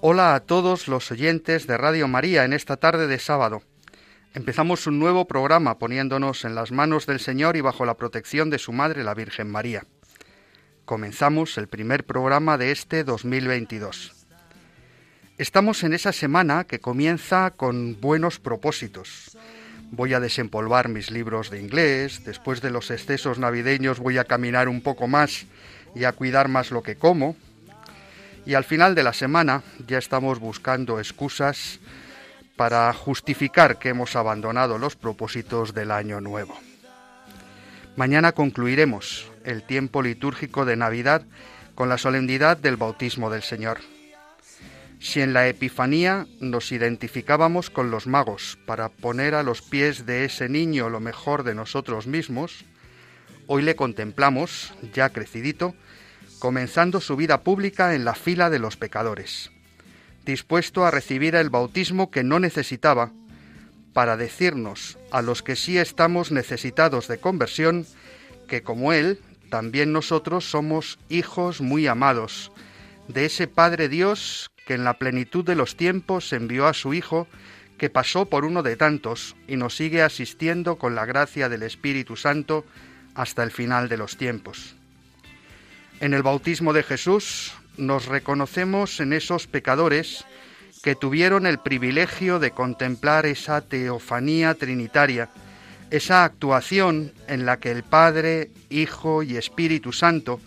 Hola a todos los oyentes de Radio María en esta tarde de sábado. Empezamos un nuevo programa poniéndonos en las manos del Señor y bajo la protección de su Madre, la Virgen María. Comenzamos el primer programa de este 2022. Estamos en esa semana que comienza con buenos propósitos. Voy a desempolvar mis libros de inglés, después de los excesos navideños voy a caminar un poco más y a cuidar más lo que como, y al final de la semana ya estamos buscando excusas para justificar que hemos abandonado los propósitos del año nuevo. Mañana concluiremos el tiempo litúrgico de Navidad con la solemnidad del bautismo del Señor. Si en la Epifanía nos identificábamos con los magos para poner a los pies de ese niño lo mejor de nosotros mismos, hoy le contemplamos, ya crecidito, comenzando su vida pública en la fila de los pecadores, dispuesto a recibir el bautismo que no necesitaba, para decirnos a los que sí estamos necesitados de conversión, que como Él, también nosotros somos hijos muy amados, de ese Padre Dios que en la plenitud de los tiempos envió a su Hijo, que pasó por uno de tantos y nos sigue asistiendo con la gracia del Espíritu Santo hasta el final de los tiempos. En el bautismo de Jesús nos reconocemos en esos pecadores que tuvieron el privilegio de contemplar esa teofanía trinitaria, esa actuación en la que el Padre, Hijo y Espíritu Santo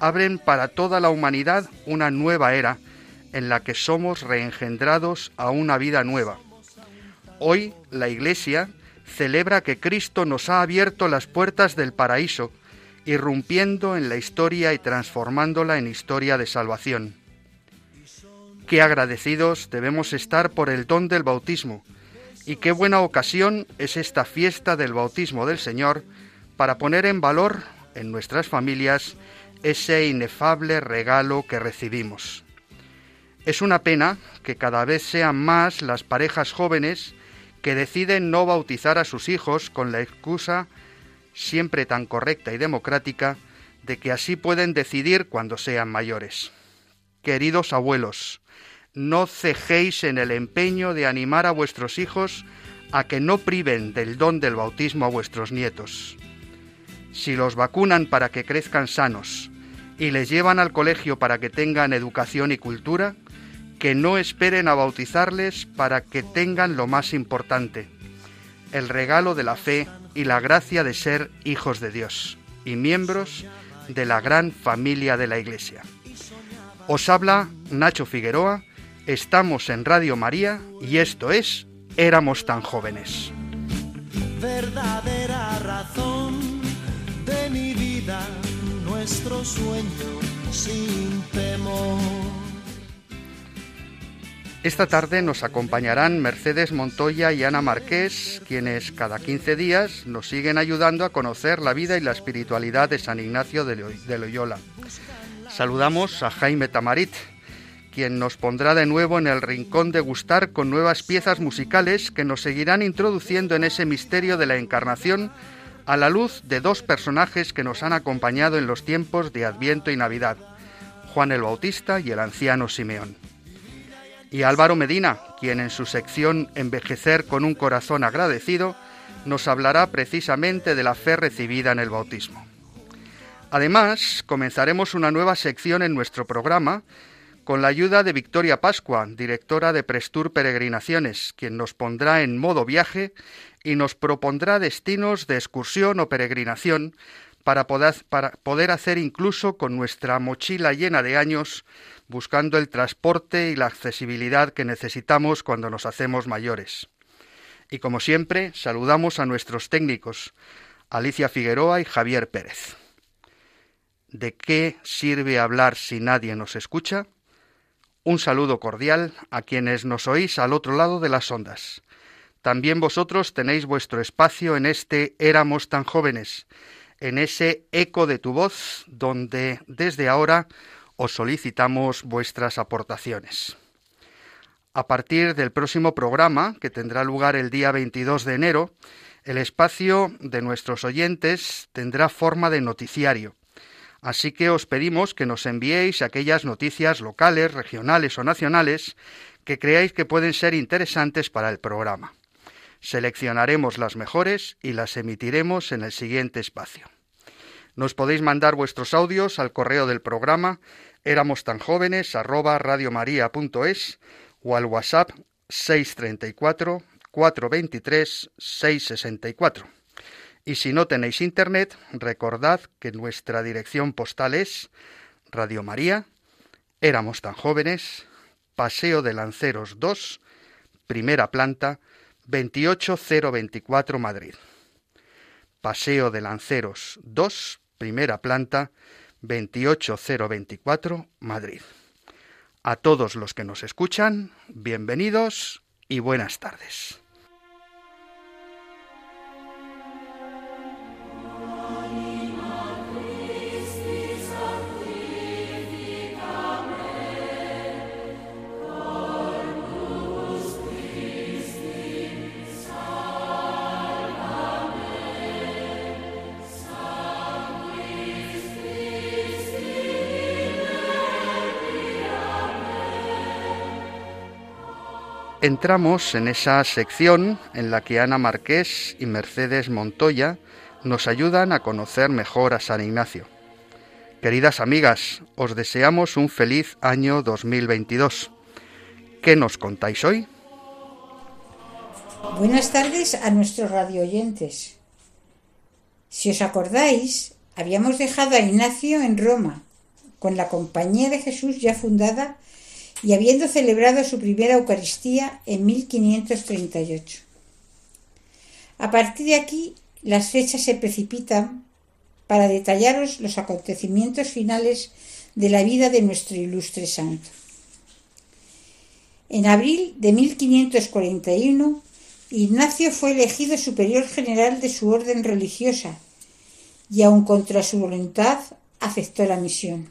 abren para toda la humanidad una nueva era en la que somos reengendrados a una vida nueva. Hoy la Iglesia celebra que Cristo nos ha abierto las puertas del paraíso, irrumpiendo en la historia y transformándola en historia de salvación. Qué agradecidos debemos estar por el don del bautismo, y qué buena ocasión es esta fiesta del bautismo del Señor para poner en valor en nuestras familias ese inefable regalo que recibimos. Es una pena que cada vez sean más las parejas jóvenes que deciden no bautizar a sus hijos con la excusa siempre tan correcta y democrática, de que así pueden decidir cuando sean mayores. Queridos abuelos, no cejéis en el empeño de animar a vuestros hijos a que no priven del don del bautismo a vuestros nietos. Si los vacunan para que crezcan sanos y les llevan al colegio para que tengan educación y cultura, que no esperen a bautizarles para que tengan lo más importante, el regalo de la fe y la gracia de ser hijos de Dios y miembros de la gran familia de la Iglesia. Os habla Nacho Figueroa, estamos en Radio María y esto es Éramos tan jóvenes. Verdadera razón de mi vida, nuestro sueño sin temor. Esta tarde nos acompañarán Mercedes Montoya y Ana Marqués, quienes cada 15 días nos siguen ayudando a conocer la vida y la espiritualidad de San Ignacio de Loyola. Saludamos a Jaime Tamarit, quien nos pondrá de nuevo en el rincón de gustar con nuevas piezas musicales que nos seguirán introduciendo en ese misterio de la encarnación a la luz de dos personajes que nos han acompañado en los tiempos de Adviento y Navidad, Juan el Bautista y el anciano Simeón y Álvaro Medina, quien en su sección Envejecer con un corazón agradecido nos hablará precisamente de la fe recibida en el bautismo. Además, comenzaremos una nueva sección en nuestro programa con la ayuda de Victoria Pascua, directora de Prestur Peregrinaciones, quien nos pondrá en modo viaje y nos propondrá destinos de excursión o peregrinación para poder, para poder hacer incluso con nuestra mochila llena de años buscando el transporte y la accesibilidad que necesitamos cuando nos hacemos mayores. Y como siempre, saludamos a nuestros técnicos, Alicia Figueroa y Javier Pérez. ¿De qué sirve hablar si nadie nos escucha? Un saludo cordial a quienes nos oís al otro lado de las ondas. también vosotros tenéis vuestro espacio en este Éramos tan jóvenes, en ese eco de tu voz, donde desde ahora os solicitamos vuestras aportaciones. A partir del próximo programa, que tendrá lugar el día 22 de enero, el espacio de nuestros oyentes tendrá forma de noticiario. Así que os pedimos que nos enviéis aquellas noticias locales, regionales o nacionales que creáis que pueden ser interesantes para el programa. Seleccionaremos las mejores y las emitiremos en el siguiente espacio. Nos podéis mandar vuestros audios al correo del programa éramos tan jóvenes radiomaria.es o al WhatsApp 634 423 664. Y si no tenéis internet, recordad que nuestra dirección postal es Radio María, éramos tan jóvenes, Paseo de Lanceros 2, primera planta, 28024 Madrid. Paseo de Lanceros 2, primera planta, 28024 Madrid. A todos los que nos escuchan, bienvenidos y buenas tardes. Entramos en esa sección en la que Ana Marqués y Mercedes Montoya nos ayudan a conocer mejor a San Ignacio. Queridas amigas, os deseamos un feliz año 2022. ¿Qué nos contáis hoy? Buenas tardes a nuestros radio oyentes. Si os acordáis, habíamos dejado a Ignacio en Roma, con la Compañía de Jesús ya fundada y habiendo celebrado su primera Eucaristía en 1538. A partir de aquí, las fechas se precipitan para detallaros los acontecimientos finales de la vida de nuestro ilustre santo. En abril de 1541, Ignacio fue elegido superior general de su orden religiosa y aun contra su voluntad aceptó la misión.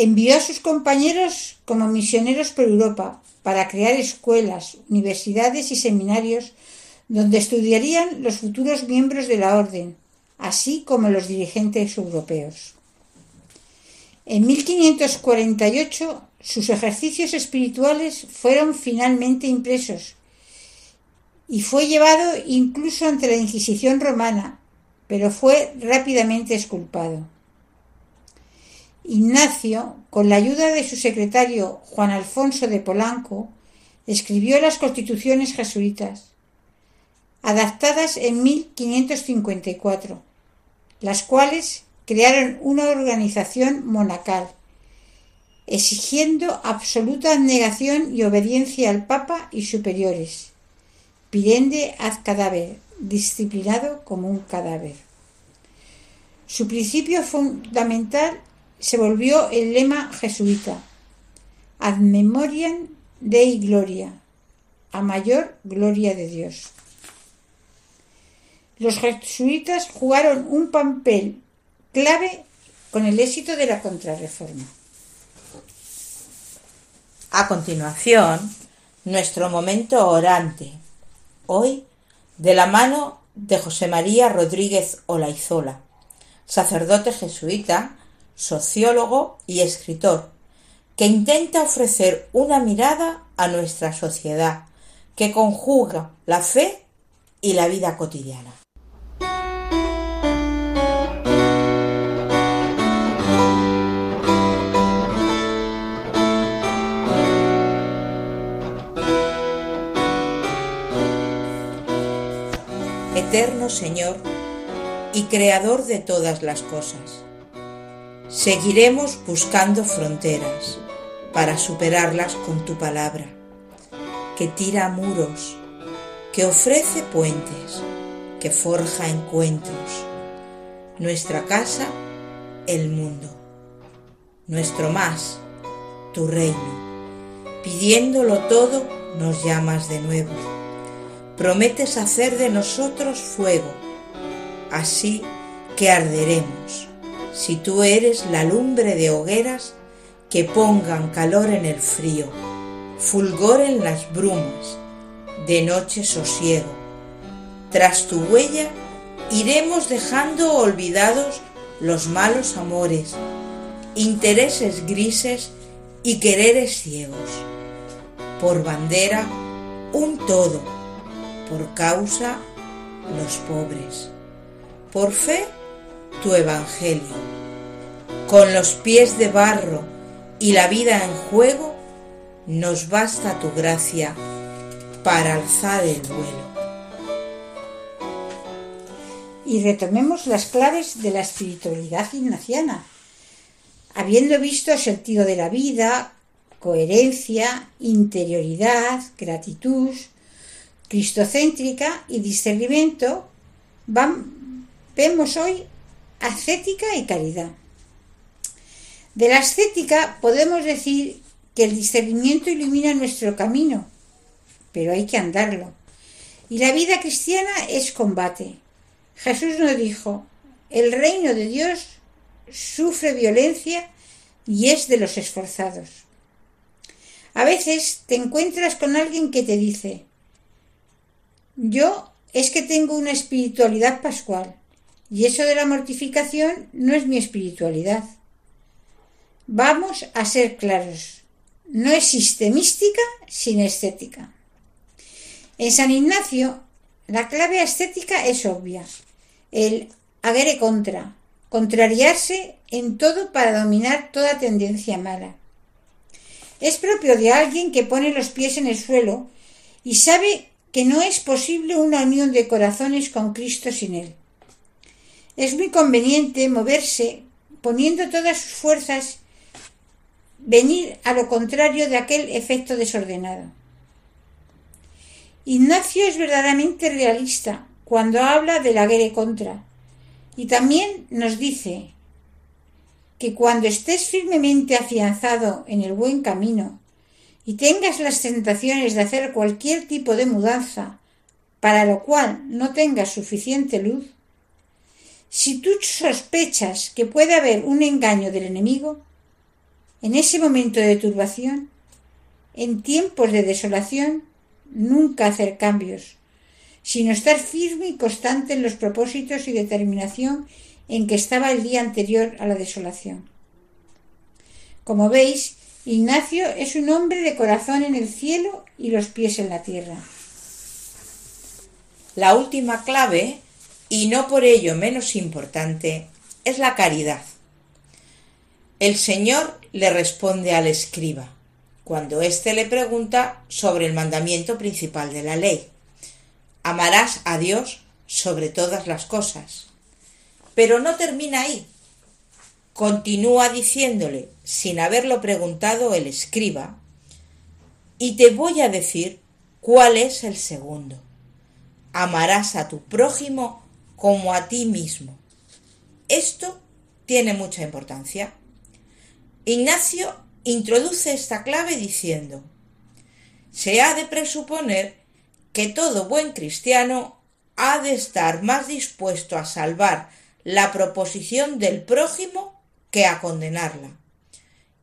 Envió a sus compañeros como misioneros por Europa para crear escuelas, universidades y seminarios donde estudiarían los futuros miembros de la orden, así como los dirigentes europeos. En 1548 sus ejercicios espirituales fueron finalmente impresos y fue llevado incluso ante la Inquisición romana, pero fue rápidamente exculpado. Ignacio, con la ayuda de su secretario Juan Alfonso de Polanco, escribió las constituciones jesuitas, adaptadas en 1554, las cuales crearon una organización monacal, exigiendo absoluta abnegación y obediencia al Papa y superiores, pirende ad cadáver, disciplinado como un cadáver. Su principio fundamental se volvió el lema jesuita, ad memoriam Dei gloria, a mayor gloria de Dios. Los jesuitas jugaron un papel clave con el éxito de la contrarreforma. A continuación, nuestro momento orante, hoy de la mano de José María Rodríguez Olaizola, sacerdote jesuita sociólogo y escritor, que intenta ofrecer una mirada a nuestra sociedad que conjuga la fe y la vida cotidiana. Eterno Señor y Creador de todas las cosas Seguiremos buscando fronteras para superarlas con tu palabra, que tira muros, que ofrece puentes, que forja encuentros. Nuestra casa, el mundo. Nuestro más, tu reino. Pidiéndolo todo, nos llamas de nuevo. prometes hacer de nosotros fuego, así que arderemos, si tú eres la lumbre de hogueras que pongan calor en el frío, fulgor en las brumas, de noche sosiego. Tras tu huella iremos dejando olvidados los malos amores, intereses grises y quereres ciegos. Por bandera, un todo, por causa, los pobres. Por fe, tu evangelio. Con los pies de barro y la vida en juego, nos basta tu gracia para alzar el vuelo. Y retomemos las claves de la espiritualidad ignaciana. Habiendo visto el sentido de la vida, coherencia, interioridad, gratitud, cristocéntrica y discernimiento, vemos hoy ascética y caridad. De la ascética podemos decir que el discernimiento ilumina nuestro camino, pero hay que andarlo. Y la vida cristiana es combate. Jesús nos dijo, el reino de Dios sufre violencia y es de los esforzados. A veces te encuentras con alguien que te dice, yo es que tengo una espiritualidad pascual y eso de la mortificación no es mi espiritualidad. Vamos a ser claros, no existe mística sin estética. En San Ignacio, la clave estética es obvia, el agere contra, contrariarse en todo para dominar toda tendencia mala. Es propio de alguien que pone los pies en el suelo y sabe que no es posible una unión de corazones con Cristo sin Él. Es muy conveniente moverse poniendo todas sus fuerzas, venir a lo contrario de aquel efecto desordenado. Ignacio es verdaderamente realista cuando habla de la guerra contra y también nos dice que cuando estés firmemente afianzado en el buen camino y tengas las tentaciones de hacer cualquier tipo de mudanza, para lo cual no tengas suficiente luz, si tú sospechas que puede haber un engaño del enemigo, en ese momento de turbación, en tiempos de desolación, nunca hacer cambios, sino estar firme y constante en los propósitos y determinación en que estaba el día anterior a la desolación. Como veis, Ignacio es un hombre de corazón en el cielo y los pies en la tierra. La última clave, y no por ello menos importante, es la caridad. El Señor le responde al escriba, cuando éste le pregunta sobre el mandamiento principal de la ley. Amarás a Dios sobre todas las cosas. Pero no termina ahí. Continúa diciéndole, sin haberlo preguntado el escriba, y te voy a decir cuál es el segundo. Amarás a tu prójimo como a ti mismo. Esto tiene mucha importancia. Ignacio introduce esta clave diciendo, se ha de presuponer que todo buen cristiano ha de estar más dispuesto a salvar la proposición del prójimo que a condenarla.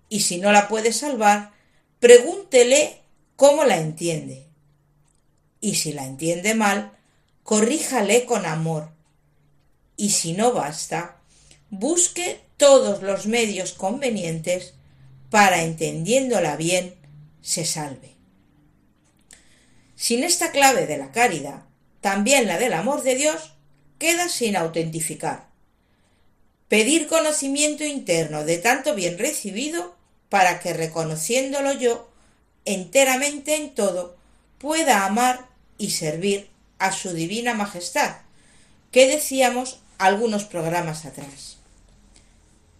Y si no la puede salvar, pregúntele cómo la entiende. Y si la entiende mal, corríjale con amor. Y si no basta, busque todos los medios convenientes para, entendiéndola bien, se salve. Sin esta clave de la caridad, también la del amor de Dios queda sin autentificar pedir conocimiento interno de tanto bien recibido para que reconociéndolo yo enteramente en todo pueda amar y servir a su divina majestad, que decíamos algunos programas atrás.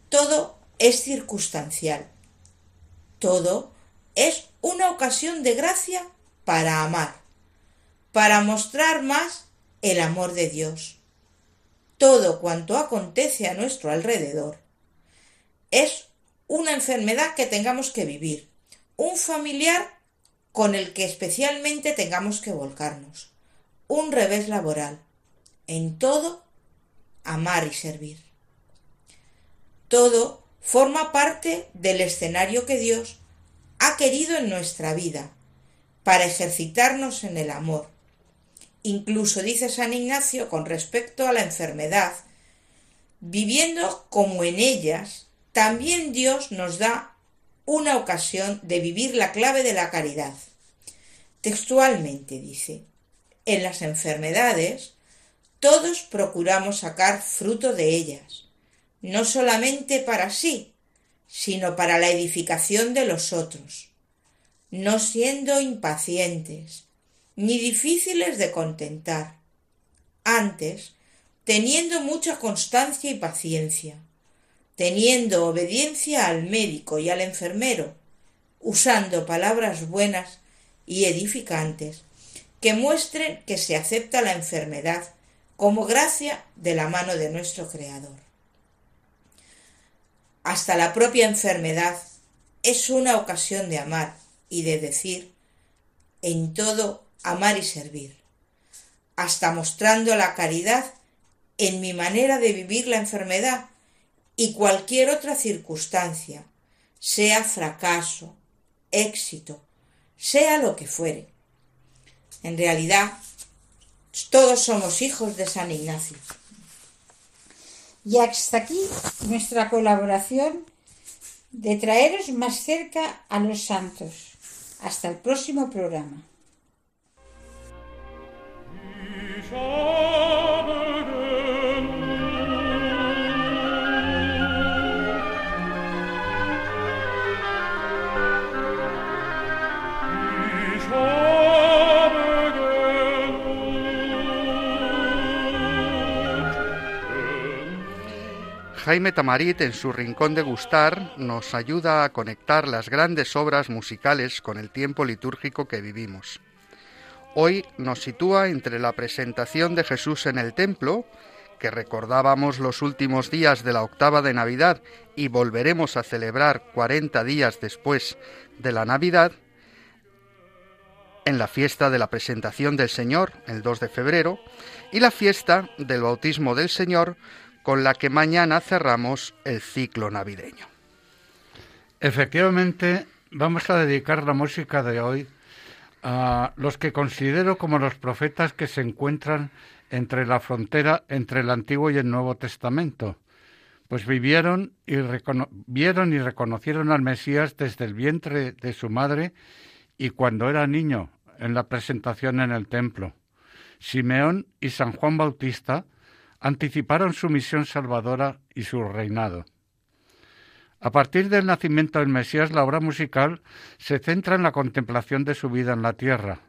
Todo es circunstancial. Todo es una ocasión de gracia para amar, para mostrar más el amor de Dios todo cuanto acontece a nuestro alrededor es una enfermedad que tengamos que vivir, un familiar con el que especialmente tengamos que volcarnos, un revés laboral. En todo, amar y servir. Todo forma parte del escenario que Dios ha querido en nuestra vida para ejercitarnos en el amor. Incluso dice San Ignacio con respecto a la enfermedad, viviendo como en ellas, también Dios nos da una ocasión de vivir la clave de la caridad. Textualmente dice, en las enfermedades todos procuramos sacar fruto de ellas, no solamente para sí, sino para la edificación de los otros, no siendo impacientes, ni difíciles de contentar, antes teniendo mucha constancia y paciencia, teniendo obediencia al médico y al enfermero, usando palabras buenas y edificantes que muestren que se acepta la enfermedad como gracia de la mano de nuestro Creador. Hasta la propia enfermedad es una ocasión de amar y de decir en todo amar y servir, hasta mostrando la caridad en mi manera de vivir la enfermedad y cualquier otra circunstancia, sea fracaso, éxito, sea lo que fuere. En realidad, todos somos hijos de San Ignacio. Y hasta aquí nuestra colaboración de traeros más cerca a los santos. Hasta el próximo programa. Jaime Tamarit en su Rincón de Gustar nos ayuda a conectar las grandes obras musicales con el tiempo litúrgico que vivimos. Hoy nos sitúa entre la presentación de Jesús en el templo, que recordábamos los últimos días de la octava de Navidad y volveremos a celebrar 40 días después de la Navidad, en la fiesta de la presentación del Señor, el 2 de febrero, y la fiesta del bautismo del Señor, con la que mañana cerramos el ciclo navideño. Efectivamente, vamos a dedicar la música de hoy a los que considero como los profetas que se encuentran entre la frontera entre el Antiguo y el Nuevo Testamento, pues vivieron y vieron y reconocieron al Mesías desde el vientre de su madre y cuando era niño en la presentación en el templo. Simeón y San Juan Bautista anticiparon su misión salvadora y su reinado. A partir del nacimiento del Mesías, la obra musical se centra en la contemplación de su vida en la tierra.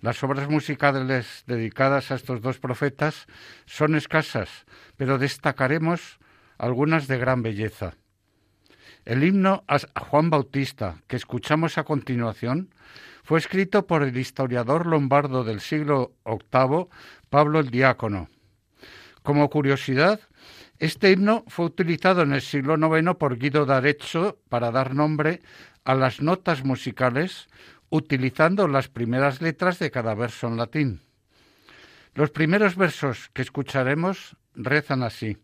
Las obras musicales dedicadas a estos dos profetas son escasas, pero destacaremos algunas de gran belleza. El himno a Juan Bautista, que escuchamos a continuación, fue escrito por el historiador lombardo del siglo VIII, Pablo el Diácono, como curiosidad, este himno fue utilizado en el siglo IX por Guido d'Arezzo para dar nombre a las notas musicales, utilizando las primeras letras de cada verso en latín. Los primeros versos que escucharemos rezan así.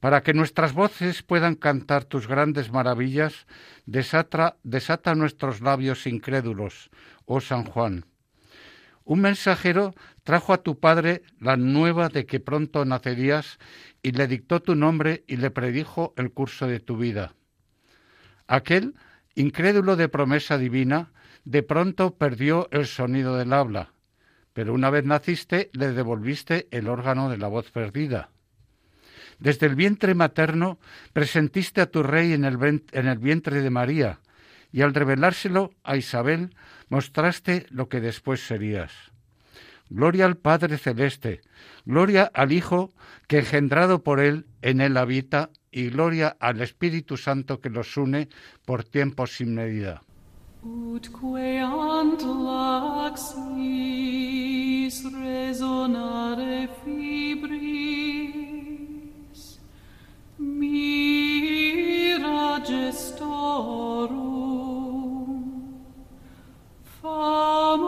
Para que nuestras voces puedan cantar tus grandes maravillas, desata, desata nuestros labios incrédulos, oh San Juan. Un mensajero trajo a tu padre la nueva de que pronto nacerías y le dictó tu nombre y le predijo el curso de tu vida. Aquel, incrédulo de promesa divina, de pronto perdió el sonido del habla, pero una vez naciste le devolviste el órgano de la voz perdida. Desde el vientre materno presentiste a tu rey en el, en el vientre de María, y al revelárselo a Isabel mostraste lo que después serías. Gloria al Padre Celeste, gloria al Hijo que engendrado por Él en Él habita, y gloria al Espíritu Santo que los une por tiempos sin medida. famolitur En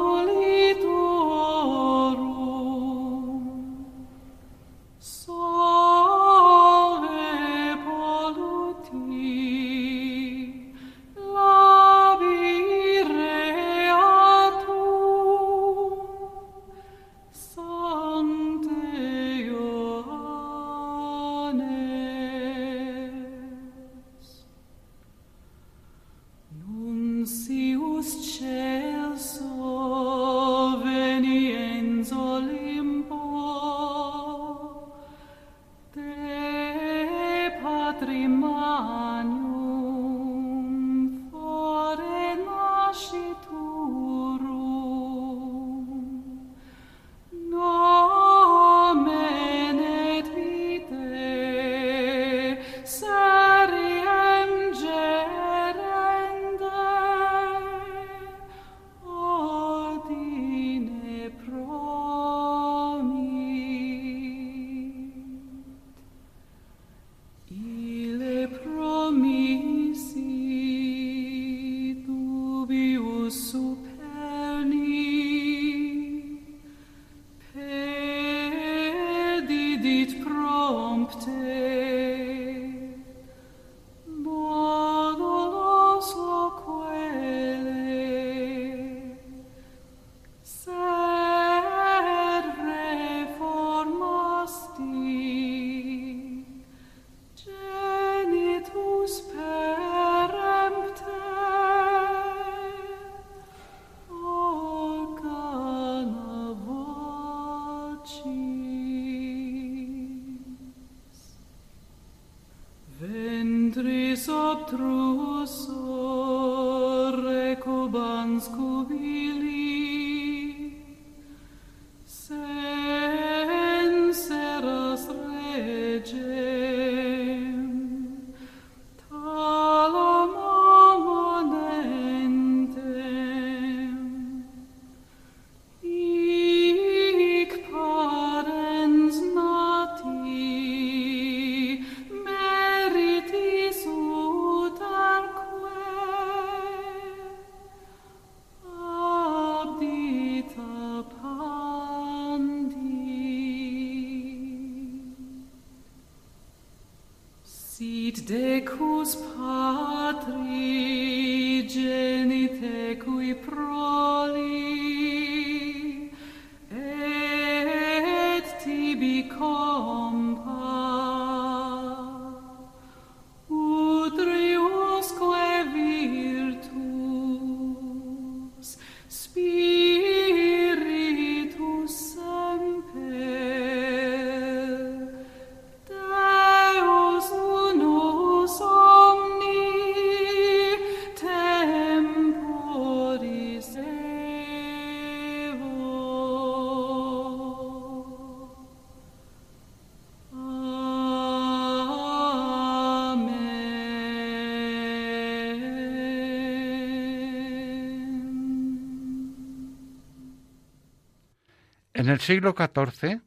siglo XIV,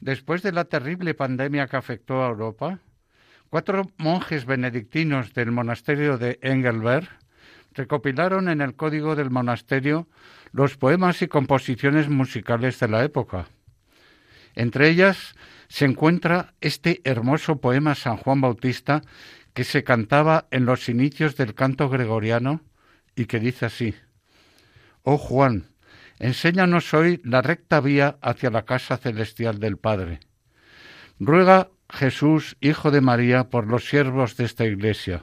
después de la terrible pandemia que afectó a Europa, cuatro monjes benedictinos del monasterio de Engelberg recopilaron en el código del monasterio los poemas y composiciones musicales de la época. Entre ellas se encuentra este hermoso poema San Juan Bautista que se cantaba en los inicios del canto gregoriano y que dice así, Oh Juan, Enséñanos hoy la recta vía hacia la casa celestial del Padre. Ruega Jesús, Hijo de María, por los siervos de esta iglesia.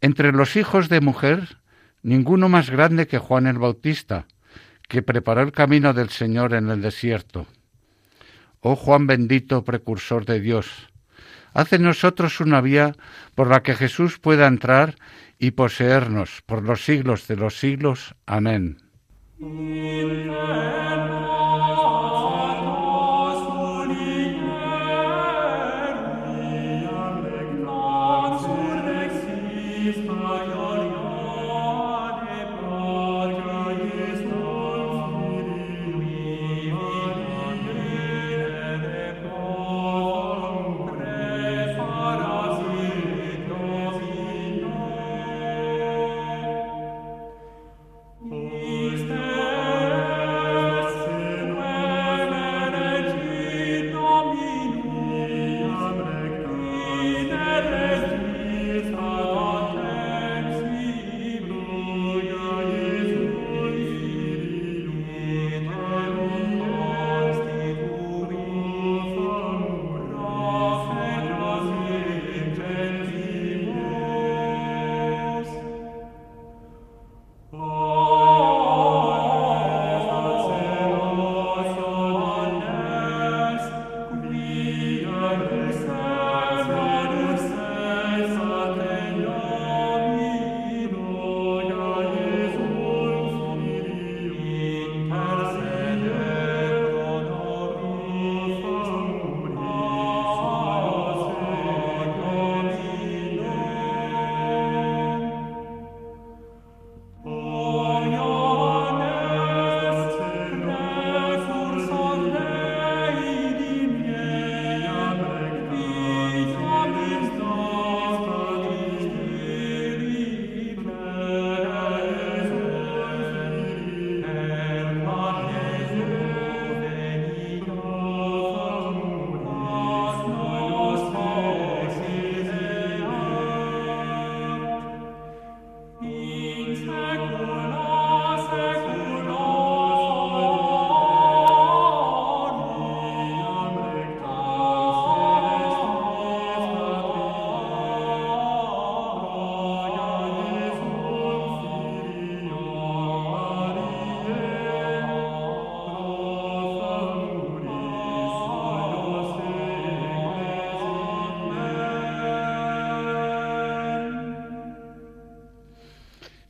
Entre los hijos de mujer, ninguno más grande que Juan el Bautista, que preparó el camino del Señor en el desierto. Oh Juan bendito, precursor de Dios, haz en nosotros una vía por la que Jesús pueda entrar y poseernos por los siglos de los siglos. Amén. In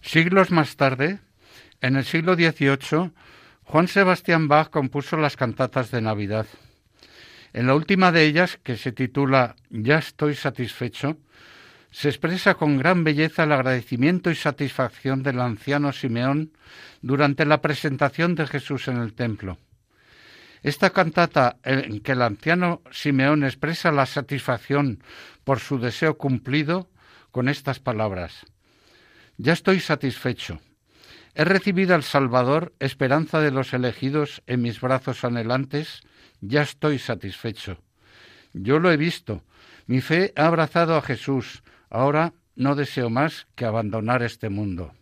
Siglos más tarde, en el siglo XVIII, Juan Sebastián Bach compuso las cantatas de Navidad. En la última de ellas, que se titula Ya estoy satisfecho, se expresa con gran belleza el agradecimiento y satisfacción del anciano Simeón durante la presentación de Jesús en el templo. Esta cantata en que el anciano Simeón expresa la satisfacción por su deseo cumplido con estas palabras. Ya estoy satisfecho. He recibido al Salvador, esperanza de los elegidos, en mis brazos anhelantes. Ya estoy satisfecho. Yo lo he visto. Mi fe ha abrazado a Jesús. Ahora no deseo más que abandonar este mundo.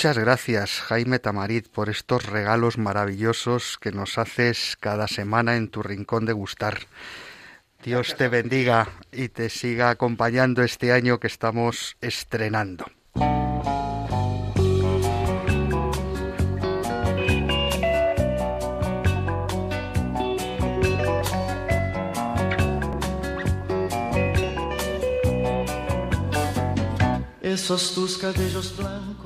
Muchas gracias, Jaime Tamarit, por estos regalos maravillosos que nos haces cada semana en tu rincón de gustar. Dios te bendiga y te siga acompañando este año que estamos estrenando. Esos tus cabellos blancos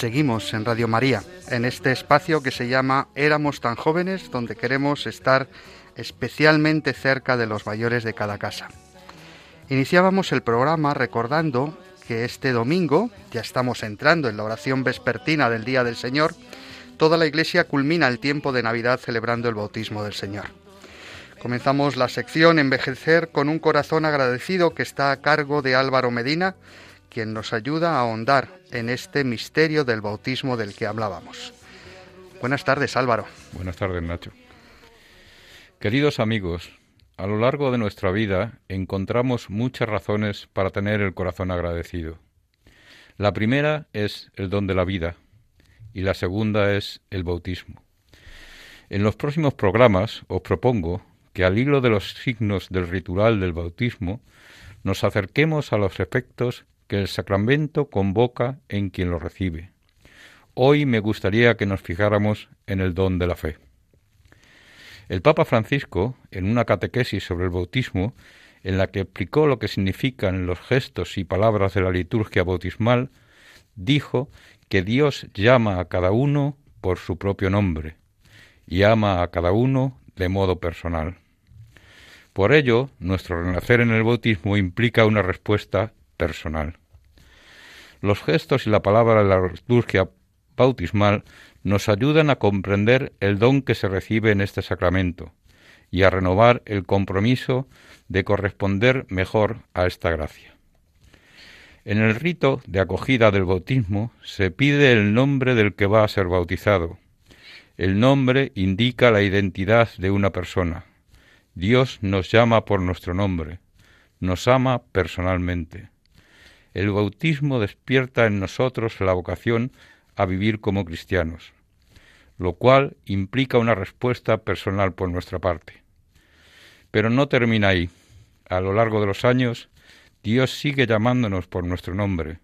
Seguimos en Radio María, en este espacio que se llama Éramos tan jóvenes, donde queremos estar especialmente cerca de los mayores de cada casa. Iniciábamos el programa recordando que este domingo, ya estamos entrando en la oración vespertina del Día del Señor, toda la Iglesia culmina el tiempo de Navidad celebrando el bautismo del Señor. Comenzamos la sección Envejecer con un corazón agradecido que está a cargo de Álvaro Medina, quien nos ayuda a ahondar en este misterio del bautismo del que hablábamos. Buenas tardes, Álvaro. Buenas tardes, Nacho. Queridos amigos, a lo largo de nuestra vida encontramos muchas razones para tener el corazón agradecido. La primera es el don de la vida y la segunda es el bautismo. En los próximos programas os propongo que al hilo de los signos del ritual del bautismo nos acerquemos a los efectos que el sacramento convoca en quien lo recibe. Hoy me gustaría que nos fijáramos en el don de la fe. El Papa Francisco, en una catequesis sobre el bautismo, en la que explicó lo que significan los gestos y palabras de la liturgia bautismal, dijo que Dios llama a cada uno por su propio nombre y ama a cada uno de modo personal. Por ello, nuestro renacer en el bautismo implica una respuesta personal. Los gestos y la palabra de la liturgia bautismal nos ayudan a comprender el don que se recibe en este sacramento y a renovar el compromiso de corresponder mejor a esta gracia. En el rito de acogida del bautismo se pide el nombre del que va a ser bautizado. El nombre indica la identidad de una persona. Dios nos llama por nuestro nombre, nos ama personalmente el bautismo despierta en nosotros la vocación a vivir como cristianos, lo cual implica una respuesta personal por nuestra parte. Pero no termina ahí. A lo largo de los años, Dios sigue llamándonos por nuestro nombre,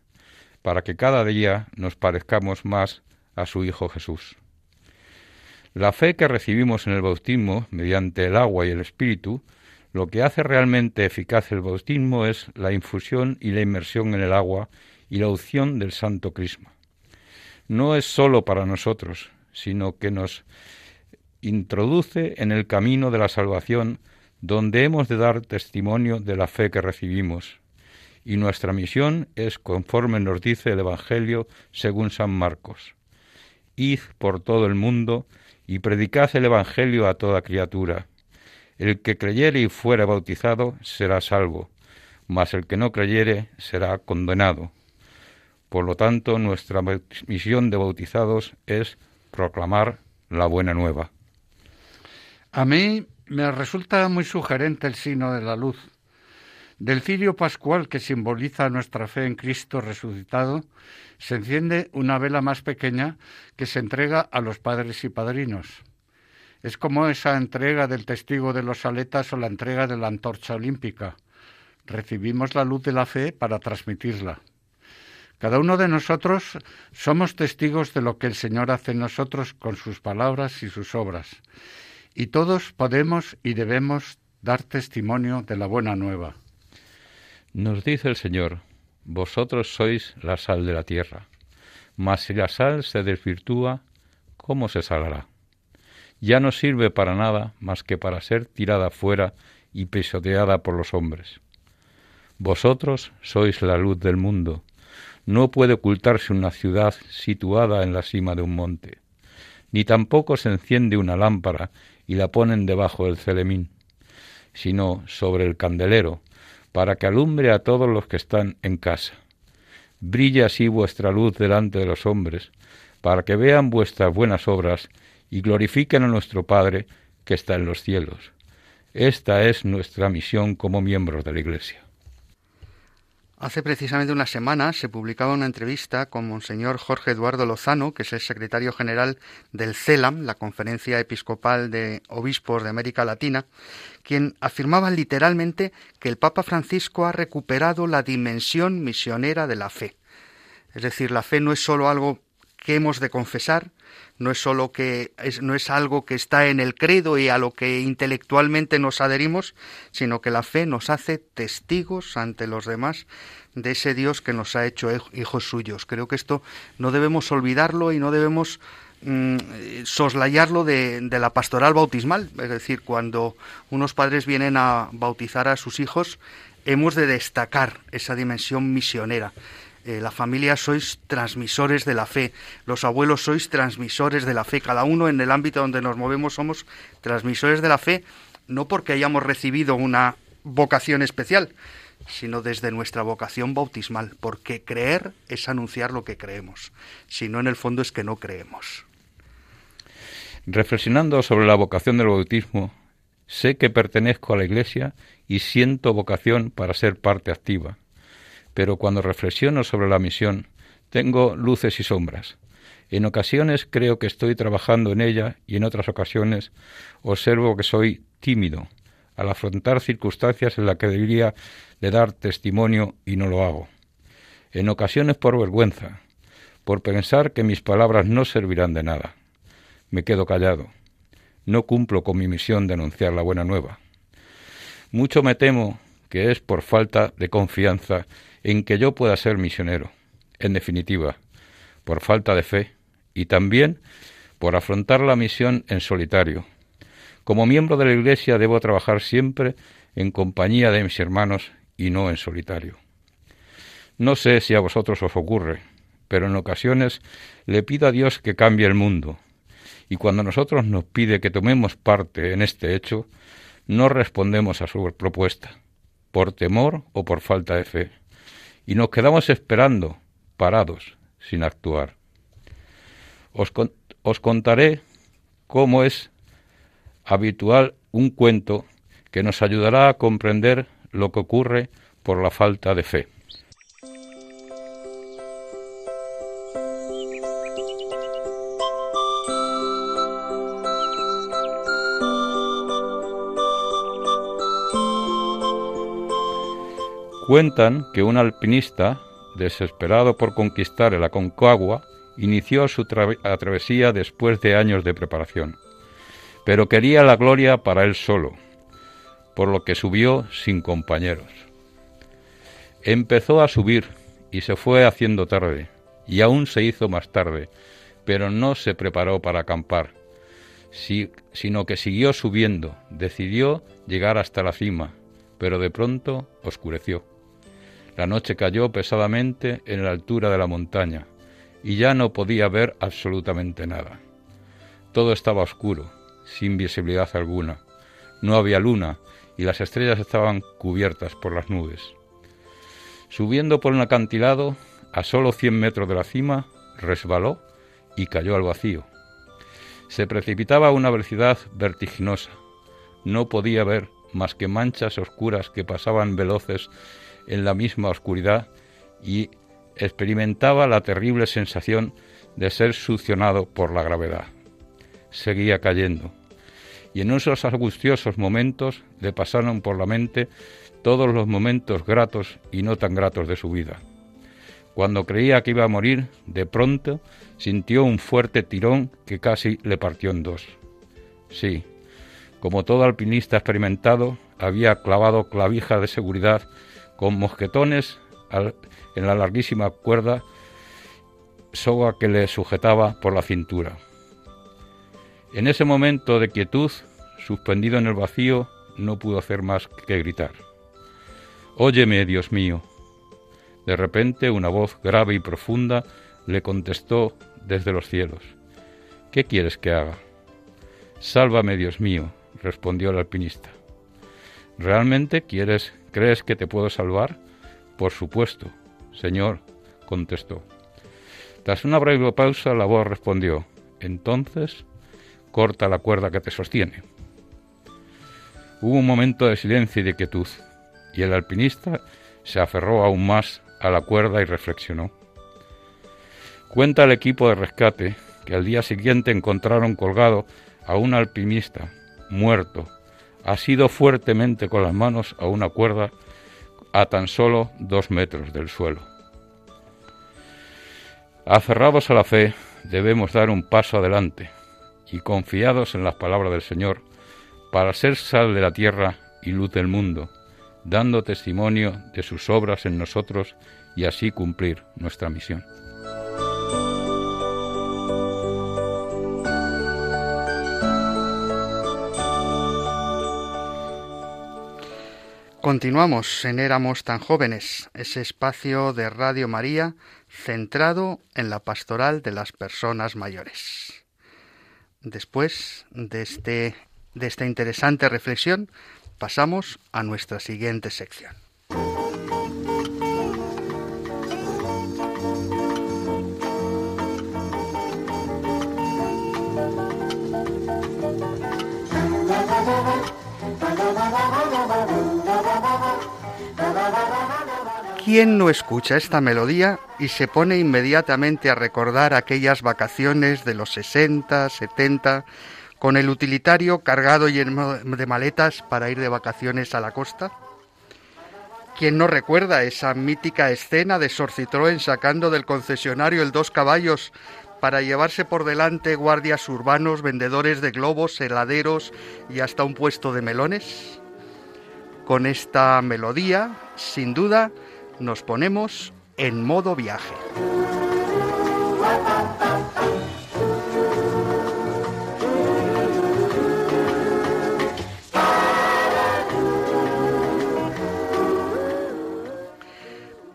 para que cada día nos parezcamos más a su Hijo Jesús. La fe que recibimos en el bautismo, mediante el agua y el Espíritu, lo que hace realmente eficaz el bautismo es la infusión y la inmersión en el agua y la unción del Santo Crisma. No es sólo para nosotros, sino que nos introduce en el camino de la salvación donde hemos de dar testimonio de la fe que recibimos. Y nuestra misión es conforme nos dice el Evangelio según San Marcos. Id por todo el mundo y predicad el Evangelio a toda criatura. El que creyere y fuere bautizado será salvo, mas el que no creyere será condenado. Por lo tanto, nuestra misión de bautizados es proclamar la buena nueva. A mí me resulta muy sugerente el signo de la luz. Del cirio pascual que simboliza nuestra fe en Cristo resucitado, se enciende una vela más pequeña que se entrega a los padres y padrinos. Es como esa entrega del testigo de los aletas o la entrega de la antorcha olímpica. Recibimos la luz de la fe para transmitirla. Cada uno de nosotros somos testigos de lo que el Señor hace en nosotros con sus palabras y sus obras. Y todos podemos y debemos dar testimonio de la buena nueva. Nos dice el Señor, vosotros sois la sal de la tierra, mas si la sal se desvirtúa, ¿cómo se salará? Ya no sirve para nada más que para ser tirada fuera y pisoteada por los hombres. Vosotros sois la luz del mundo. No puede ocultarse una ciudad situada en la cima de un monte, ni tampoco se enciende una lámpara y la ponen debajo del celemín, sino sobre el candelero, para que alumbre a todos los que están en casa. Brilla así vuestra luz delante de los hombres, para que vean vuestras buenas obras y glorifiquen a nuestro Padre que está en los cielos. Esta es nuestra misión como miembros de la Iglesia. Hace precisamente una semana se publicaba una entrevista con Monseñor Jorge Eduardo Lozano, que es el secretario general del CELAM, la Conferencia Episcopal de Obispos de América Latina, quien afirmaba literalmente que el Papa Francisco ha recuperado la dimensión misionera de la fe. Es decir, la fe no es sólo algo que hemos de confesar, no es solo que no es algo que está en el credo y a lo que intelectualmente nos adherimos, sino que la fe nos hace testigos ante los demás de ese Dios que nos ha hecho hijos suyos. Creo que esto no debemos olvidarlo y no debemos mm, soslayarlo de, de la pastoral bautismal. Es decir, cuando unos padres vienen a bautizar a sus hijos, hemos de destacar esa dimensión misionera eh, la familia sois transmisores de la fe, los abuelos sois transmisores de la fe, cada uno en el ámbito donde nos movemos somos transmisores de la fe, no porque hayamos recibido una vocación especial, sino desde nuestra vocación bautismal, porque creer es anunciar lo que creemos, si no en el fondo es que no creemos. Reflexionando sobre la vocación del bautismo, sé que pertenezco a la Iglesia y siento vocación para ser parte activa pero cuando reflexiono sobre la misión, tengo luces y sombras. En ocasiones creo que estoy trabajando en ella y en otras ocasiones observo que soy tímido al afrontar circunstancias en las que debería de dar testimonio y no lo hago. En ocasiones por vergüenza, por pensar que mis palabras no servirán de nada. Me quedo callado. No cumplo con mi misión de anunciar la buena nueva. Mucho me temo que es por falta de confianza en que yo pueda ser misionero, en definitiva, por falta de fe y también por afrontar la misión en solitario. Como miembro de la Iglesia debo trabajar siempre en compañía de mis hermanos y no en solitario. No sé si a vosotros os ocurre, pero en ocasiones le pido a Dios que cambie el mundo, y cuando nosotros nos pide que tomemos parte en este hecho, no respondemos a su propuesta, por temor o por falta de fe y nos quedamos esperando, parados, sin actuar. Os, os contaré cómo es habitual un cuento que nos ayudará a comprender lo que ocurre por la falta de fe. Cuentan que un alpinista, desesperado por conquistar el Aconcagua, inició su travesía después de años de preparación, pero quería la gloria para él solo, por lo que subió sin compañeros. Empezó a subir y se fue haciendo tarde, y aún se hizo más tarde, pero no se preparó para acampar, sino que siguió subiendo, decidió llegar hasta la cima, pero de pronto oscureció. La noche cayó pesadamente en la altura de la montaña, y ya no podía ver absolutamente nada. Todo estaba oscuro, sin visibilidad alguna. No había luna y las estrellas estaban cubiertas por las nubes. Subiendo por un acantilado, a solo cien metros de la cima, resbaló y cayó al vacío. Se precipitaba a una velocidad vertiginosa. No podía ver más que manchas oscuras que pasaban veloces en la misma oscuridad y experimentaba la terrible sensación de ser succionado por la gravedad. Seguía cayendo, y en esos angustiosos momentos le pasaron por la mente todos los momentos gratos y no tan gratos de su vida. Cuando creía que iba a morir, de pronto sintió un fuerte tirón que casi le partió en dos. Sí, como todo alpinista experimentado, había clavado clavija de seguridad con mosquetones en la larguísima cuerda soga que le sujetaba por la cintura. En ese momento de quietud, suspendido en el vacío, no pudo hacer más que gritar. Óyeme, Dios mío. De repente una voz grave y profunda le contestó desde los cielos. ¿Qué quieres que haga? Sálvame, Dios mío, respondió el alpinista. ¿Realmente quieres, crees que te puedo salvar? Por supuesto, Señor, contestó. Tras una breve pausa, la voz respondió, entonces corta la cuerda que te sostiene. Hubo un momento de silencio y de quietud, y el alpinista se aferró aún más a la cuerda y reflexionó. Cuenta el equipo de rescate que al día siguiente encontraron colgado a un alpinista, muerto, asido fuertemente con las manos a una cuerda a tan solo dos metros del suelo. Aferrados a la fe, debemos dar un paso adelante y confiados en las palabras del Señor para ser sal de la tierra y luz del mundo, dando testimonio de sus obras en nosotros y así cumplir nuestra misión. Continuamos en Éramos tan jóvenes, ese espacio de Radio María centrado en la pastoral de las personas mayores. Después de, este, de esta interesante reflexión, pasamos a nuestra siguiente sección. ¿Quién no escucha esta melodía y se pone inmediatamente a recordar aquellas vacaciones de los 60, 70, con el utilitario cargado lleno de maletas para ir de vacaciones a la costa? ¿Quién no recuerda esa mítica escena de Sor Citroën sacando del concesionario el dos caballos para llevarse por delante guardias urbanos, vendedores de globos, heladeros y hasta un puesto de melones? Con esta melodía, sin duda, nos ponemos en modo viaje.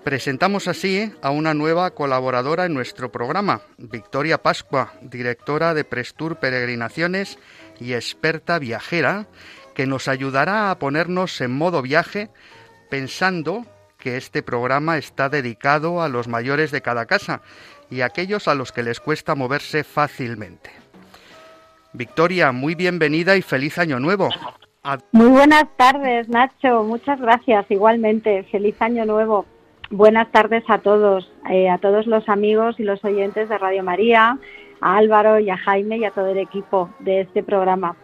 Presentamos así a una nueva colaboradora en nuestro programa, Victoria Pascua, directora de Prestur Peregrinaciones y experta viajera, que nos ayudará a ponernos en modo viaje pensando que este programa está dedicado a los mayores de cada casa y a aquellos a los que les cuesta moverse fácilmente. Victoria, muy bienvenida y feliz año nuevo. Muy buenas tardes, Nacho. Muchas gracias. Igualmente, feliz año nuevo. Buenas tardes a todos, eh, a todos los amigos y los oyentes de Radio María, a Álvaro y a Jaime y a todo el equipo de este programa.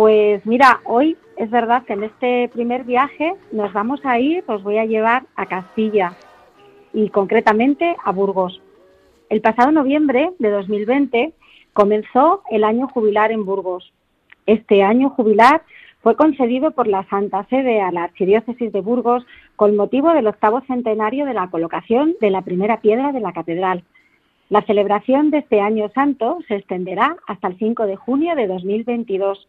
Pues mira, hoy es verdad que en este primer viaje nos vamos a ir, os voy a llevar a Castilla y concretamente a Burgos. El pasado noviembre de 2020 comenzó el año jubilar en Burgos. Este año jubilar fue concedido por la Santa Sede a la Archidiócesis de Burgos con motivo del octavo centenario de la colocación de la primera piedra de la catedral. La celebración de este año santo se extenderá hasta el 5 de junio de 2022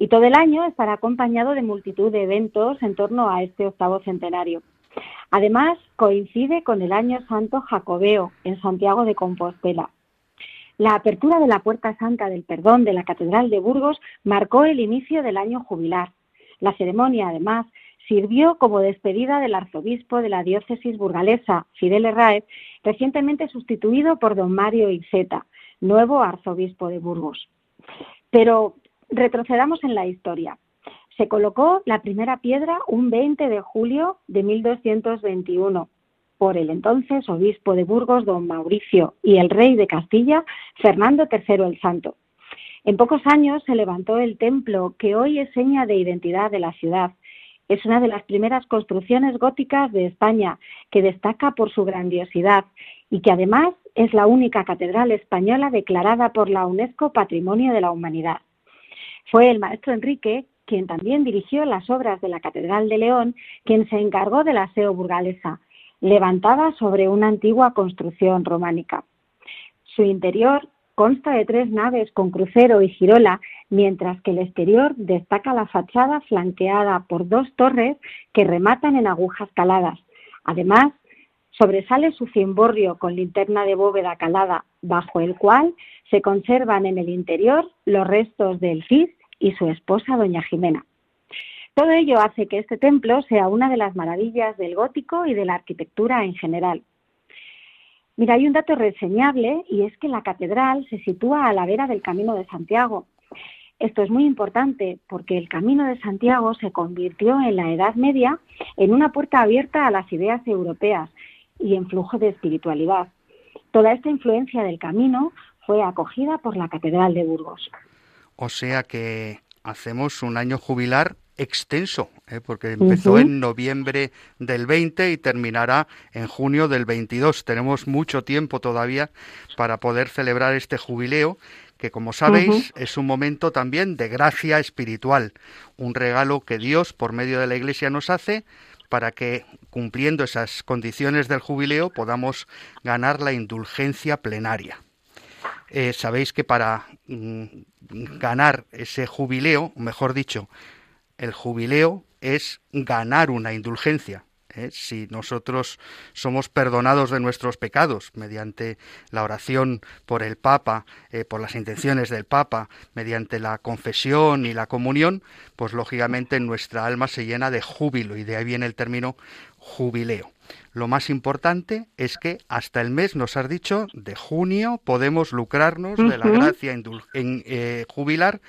y todo el año estará acompañado de multitud de eventos en torno a este octavo centenario. Además, coincide con el Año Santo Jacobeo en Santiago de Compostela. La apertura de la Puerta Santa del Perdón de la Catedral de Burgos marcó el inicio del año jubilar. La ceremonia, además, sirvió como despedida del arzobispo de la diócesis burgalesa, Fidel Herráez, recientemente sustituido por don Mario Iceta, nuevo arzobispo de Burgos. Pero retrocedamos en la historia. Se colocó la primera piedra un 20 de julio de 1221 por el entonces obispo de Burgos, don Mauricio, y el rey de Castilla, Fernando III el Santo. En pocos años se levantó el templo, que hoy es seña de identidad de la ciudad. Es una de las primeras construcciones góticas de España, que destaca por su grandiosidad y que además es la única catedral española declarada por la UNESCO Patrimonio de la Humanidad. Fue el maestro Enrique quien también dirigió las obras de la Catedral de León, quien se encargó del aseo burgalesa, levantada sobre una antigua construcción románica. Su interior consta de tres naves con crucero y girola, mientras que el exterior destaca la fachada flanqueada por dos torres que rematan en agujas caladas. Además, sobresale su cimborrio con linterna de bóveda calada, bajo el cual se conservan en el interior los restos del Cid y su esposa doña Jimena. Todo ello hace que este templo sea una de las maravillas del gótico y de la arquitectura en general. Mira, hay un dato reseñable y es que la catedral se sitúa a la vera del Camino de Santiago. Esto es muy importante porque el Camino de Santiago se convirtió en la Edad Media en una puerta abierta a las ideas europeas y en flujo de espiritualidad. Toda esta influencia del camino fue acogida por la Catedral de Burgos. O sea que hacemos un año jubilar extenso, ¿eh? porque empezó en noviembre del 20 y terminará en junio del 22. Tenemos mucho tiempo todavía para poder celebrar este jubileo, que como sabéis es un momento también de gracia espiritual, un regalo que Dios por medio de la Iglesia nos hace para que cumpliendo esas condiciones del jubileo podamos ganar la indulgencia plenaria. Eh, sabéis que para mm, ganar ese jubileo, mejor dicho, el jubileo es ganar una indulgencia. ¿eh? Si nosotros somos perdonados de nuestros pecados mediante la oración por el Papa, eh, por las intenciones del Papa, mediante la confesión y la comunión, pues lógicamente nuestra alma se llena de júbilo y de ahí viene el término jubileo. Lo más importante es que hasta el mes, nos has dicho, de junio podemos lucrarnos de la gracia en, eh, jubilar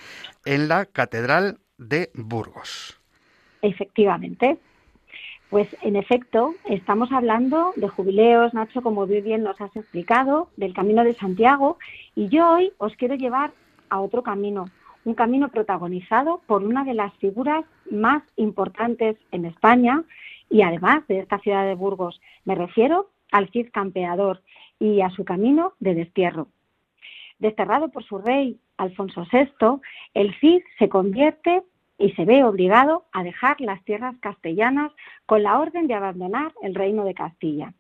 en la Catedral de Burgos. Efectivamente. Pues en efecto, estamos hablando de jubileos, Nacho, como bien nos has explicado, del Camino de Santiago, y yo hoy os quiero llevar a otro camino, un camino protagonizado por una de las figuras más importantes en España y además de esta ciudad de Burgos. Me refiero al Cid Campeador y a su camino de destierro. Desterrado por su rey Alfonso VI, el Cid se convierte y se ve obligado a dejar las tierras castellanas con la orden de abandonar el reino de Castilla.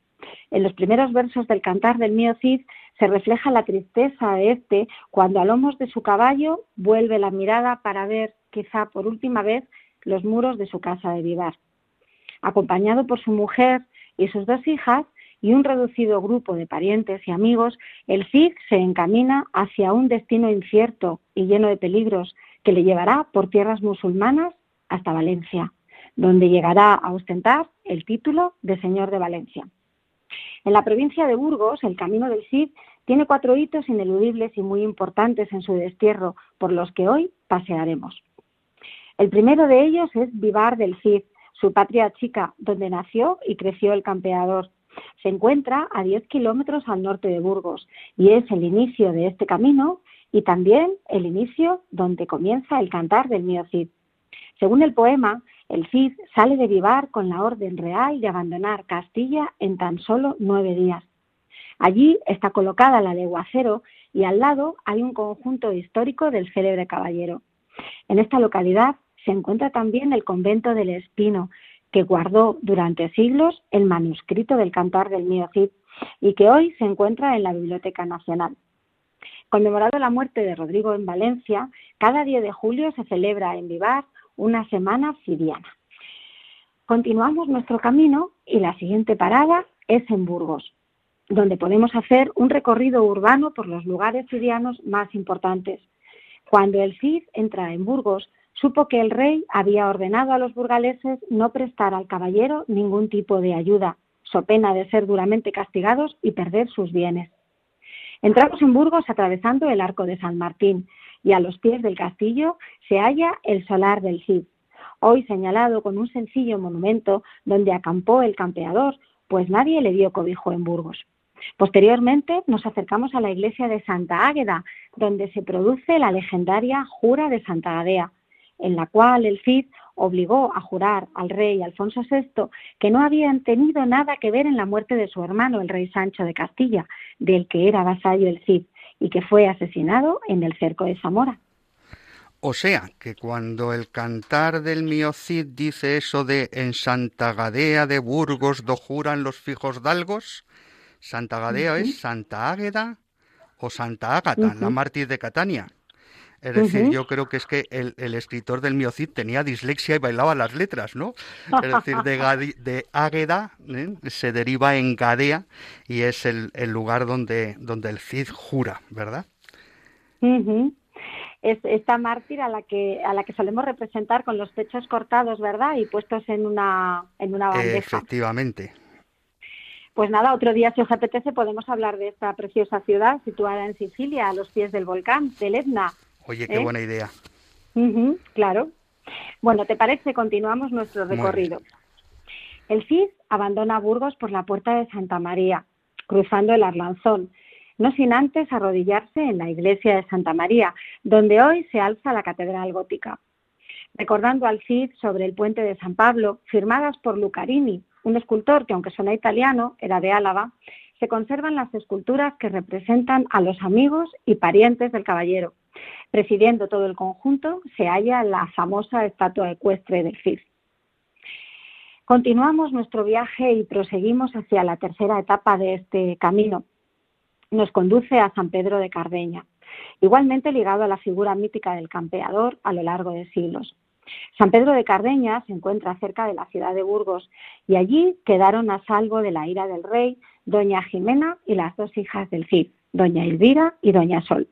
En los primeros versos del cantar del mío Cid se refleja la tristeza de este cuando a lomos de su caballo vuelve la mirada para ver, quizá por última vez, los muros de su casa de Vivar. Acompañado por su mujer y sus dos hijas y un reducido grupo de parientes y amigos, el Cid se encamina hacia un destino incierto y lleno de peligros que le llevará por tierras musulmanas hasta Valencia, donde llegará a ostentar el título de Señor de Valencia. En la provincia de Burgos, el camino del Cid tiene cuatro hitos ineludibles y muy importantes en su destierro, por los que hoy pasearemos. El primero de ellos es Vivar del Cid, su patria chica, donde nació y creció el campeador. Se encuentra a 10 kilómetros al norte de Burgos y es el inicio de este camino y también el inicio donde comienza el cantar del mío Cid. Según el poema, el Cid sale de Vivar con la orden real de abandonar Castilla en tan solo nueve días. Allí está colocada la de Guacero y al lado hay un conjunto histórico del célebre caballero. En esta localidad se encuentra también el convento del Espino, que guardó durante siglos el manuscrito del cantar del mío Cid y que hoy se encuentra en la Biblioteca Nacional. Conmemorado la muerte de Rodrigo en Valencia, cada 10 de julio se celebra en Vivar una semana siriana. Continuamos nuestro camino y la siguiente parada es en Burgos, donde podemos hacer un recorrido urbano por los lugares sirianos más importantes. Cuando el Cid entra en Burgos, supo que el rey había ordenado a los burgaleses no prestar al caballero ningún tipo de ayuda, so pena de ser duramente castigados y perder sus bienes. Entramos en Burgos atravesando el arco de San Martín, y a los pies del castillo se halla el solar del Cid, hoy señalado con un sencillo monumento donde acampó el campeador, pues nadie le dio cobijo en Burgos. Posteriormente nos acercamos a la iglesia de Santa Águeda, donde se produce la legendaria Jura de Santa Gadea, en la cual el Cid obligó a jurar al rey Alfonso VI que no habían tenido nada que ver en la muerte de su hermano, el rey Sancho de Castilla, del que era vasallo el Cid, y que fue asesinado en el cerco de Zamora. O sea, que cuando el cantar del mío Cid dice eso de en Santa Gadea de Burgos do juran los fijos dalgos, Santa Gadea es Santa Águeda o Santa Ágata, la mártir de Catania. Es decir, yo creo que es que el, escritor del Miocid tenía dislexia y bailaba las letras, ¿no? Es decir, de, de Águeda ¿eh? se deriva en Gadea y es el, lugar donde, donde el Cid jura, ¿verdad? Es esta mártir a la que a la que solemos representar con los pechos cortados, ¿verdad? Y puestos en una en una bandeja. Efectivamente. Pues nada, otro día, si os apetece, podemos hablar de esta preciosa ciudad situada en Sicilia, a los pies del volcán, del Etna, Oye, qué ¿Eh? buena idea. claro. Bueno, ¿te parece? Continuamos nuestro recorrido. El Cid abandona Burgos por la puerta de Santa María, cruzando el Arlanzón, no sin antes arrodillarse en la iglesia de Santa María, donde hoy se alza la catedral gótica. Recordando al Cid sobre el puente de San Pablo, firmadas por Lucarini, un escultor que, aunque suena italiano, era de Álava, se conservan las esculturas que representan a los amigos y parientes del caballero, Presidiendo todo el conjunto se halla la famosa estatua ecuestre del Cid. Continuamos nuestro viaje y proseguimos hacia la tercera etapa de este camino. Nos conduce a San Pedro de Cardeña, igualmente ligado a la figura mítica del campeador a lo largo de siglos. San Pedro de Cardeña se encuentra cerca de la ciudad de Burgos y allí quedaron a salvo de la ira del rey doña Jimena y las dos hijas del Cid, doña Elvira y doña Sol.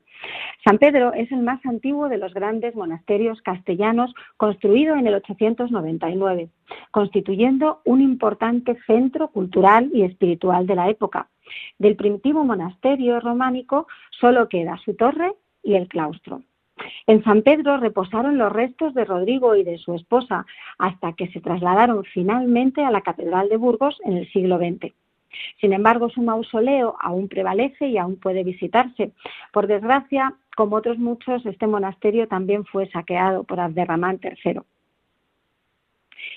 San Pedro es el más antiguo de los grandes monasterios castellanos construido en el 899, constituyendo un importante centro cultural y espiritual de la época. Del primitivo monasterio románico solo queda su torre y el claustro. En San Pedro reposaron los restos de Rodrigo y de su esposa hasta que se trasladaron finalmente a la Catedral de Burgos en el siglo XX. Sin embargo, su mausoleo aún prevalece y aún puede visitarse. Por desgracia, como otros muchos, este monasterio también fue saqueado por Abderramán III.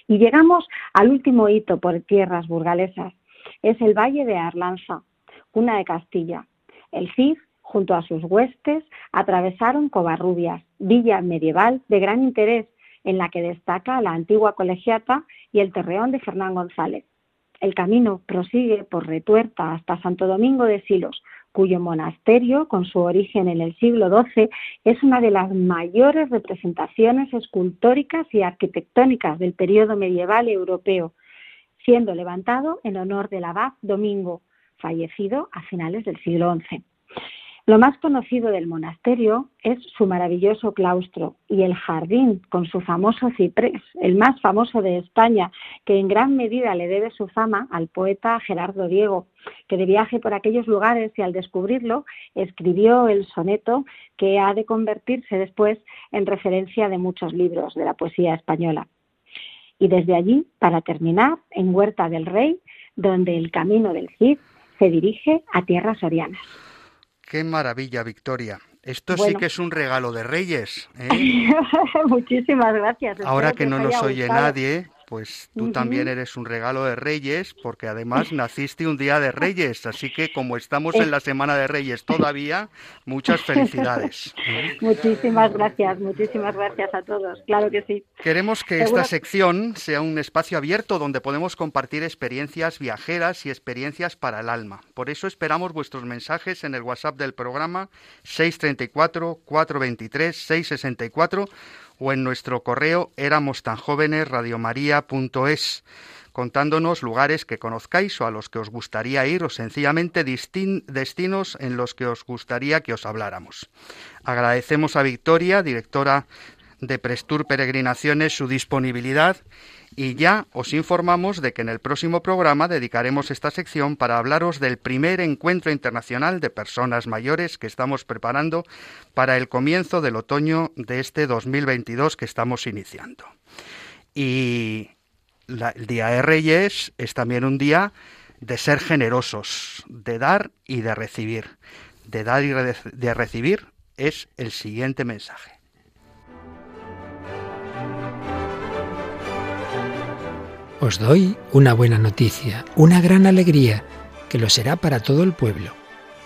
Y llegamos al último hito por tierras burgalesas. Es el Valle de Arlanza, cuna de Castilla. El Cid, junto a sus huestes, atravesaron Covarrubias, villa medieval de gran interés en la que destaca la antigua colegiata y el terreón de Fernán González. El camino prosigue por Retuerta hasta Santo Domingo de Silos, cuyo monasterio, con su origen en el siglo XII, es una de las mayores representaciones escultóricas y arquitectónicas del periodo medieval europeo, siendo levantado en honor del abad Domingo, fallecido a finales del siglo XI. Lo más conocido del monasterio es su maravilloso claustro y el jardín con su famoso ciprés, el más famoso de España, que en gran medida le debe su fama al poeta Gerardo Diego, que de viaje por aquellos lugares y al descubrirlo escribió el soneto que ha de convertirse después en referencia de muchos libros de la poesía española. Y desde allí, para terminar, en Huerta del Rey, donde el camino del Cid se dirige a tierras orianas. Qué maravilla, Victoria. Esto sí que es un regalo de Reyes. ¿eh? Muchísimas gracias. Ahora que no nos oye nadie, pues tú también eres un regalo de Reyes, porque además naciste un día de Reyes, así que como estamos en la Semana de Reyes todavía, muchas felicidades. Muchísimas gracias, muchísimas gracias a todos, claro que sí. Queremos que esta sección sea un espacio abierto donde podemos compartir experiencias viajeras y experiencias para el alma. Por eso esperamos vuestros mensajes en el WhatsApp del programa 634 423 664 o en nuestro correo éramos tan jóvenes radiomaria.es contándonos lugares que conozcáis o a los que os gustaría ir o sencillamente destinos en los que os gustaría que os habláramos. Agradecemos a Victoria, directora de Prestur Peregrinaciones, su disponibilidad y ya os informamos de que en el próximo programa dedicaremos esta sección para hablaros del primer encuentro internacional de personas mayores que estamos preparando para el comienzo del otoño de este 2022 que estamos iniciando. Y el Día de Reyes es también un día de ser generosos, de dar y de recibir. De dar y de recibir es el siguiente mensaje. Os doy una buena noticia, una gran alegría, que lo será para todo el pueblo.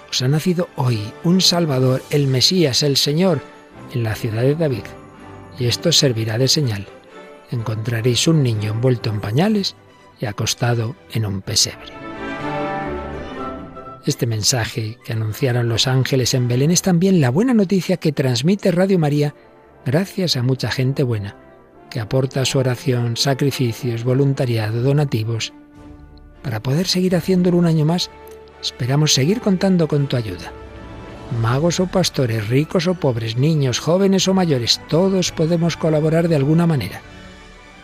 Os ha nacido hoy un Salvador, el Mesías, el Señor, en la ciudad de David. Y esto servirá de señal. Encontraréis un niño envuelto en pañales y acostado en un pesebre. Este mensaje que anunciaron los ángeles en Belén es también la buena noticia que transmite Radio María gracias a mucha gente buena que aporta su oración, sacrificios, voluntariado, donativos. Para poder seguir haciéndolo un año más, esperamos seguir contando con tu ayuda. Magos o pastores, ricos o pobres, niños, jóvenes o mayores, todos podemos colaborar de alguna manera.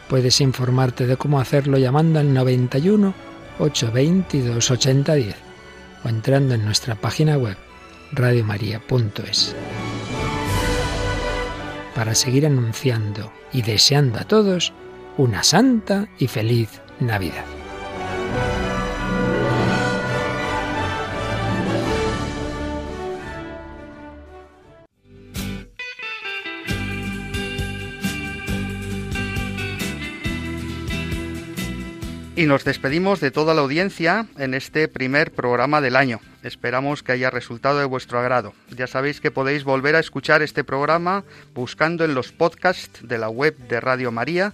Puedes informarte de cómo hacerlo llamando al 91 822 8010 o entrando en nuestra página web radiomaria.es para seguir anunciando y deseando a todos una santa y feliz Navidad. Y nos despedimos de toda la audiencia en este primer programa del año. Esperamos que haya resultado de vuestro agrado. Ya sabéis que podéis volver a escuchar este programa buscando en los podcasts de la web de Radio María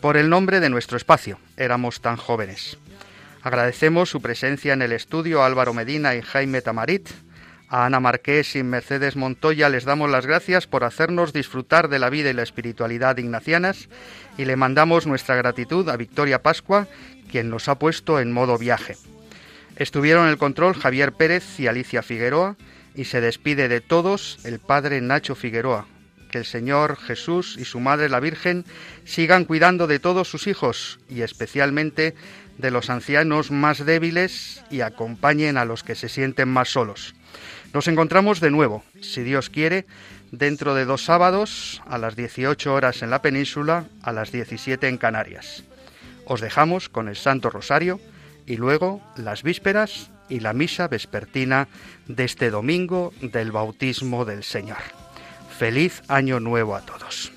por el nombre de nuestro espacio, Éramos tan jóvenes. Agradecemos su presencia en el estudio Álvaro Medina y Jaime Tamarit. A Ana Marqués y Mercedes Montoya les damos las gracias por hacernos disfrutar de la vida y la espiritualidad ignacianas y le mandamos nuestra gratitud a Victoria Pascua, quien nos ha puesto en modo viaje. Estuvieron en el control Javier Pérez y Alicia Figueroa y se despide de todos el padre Nacho Figueroa. Que el Señor Jesús y su Madre la Virgen sigan cuidando de todos sus hijos y especialmente de los ancianos más débiles y acompañen a los que se sienten más solos. Nos encontramos de nuevo, si Dios quiere, dentro de dos sábados a las 18 horas en la península, a las 17 en Canarias. Os dejamos con el Santo Rosario y luego las vísperas y la misa vespertina de este domingo del bautismo del Señor. Feliz año nuevo a todos.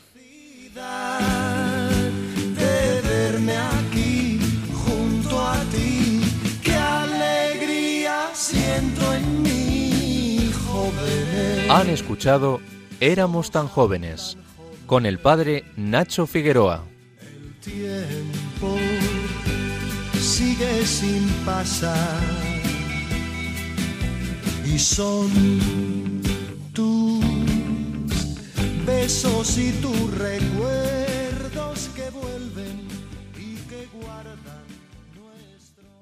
Han escuchado Éramos tan jóvenes con el padre Nacho Figueroa. El tiempo sigue sin pasar y son tus besos y tus recuerdos que vuelven.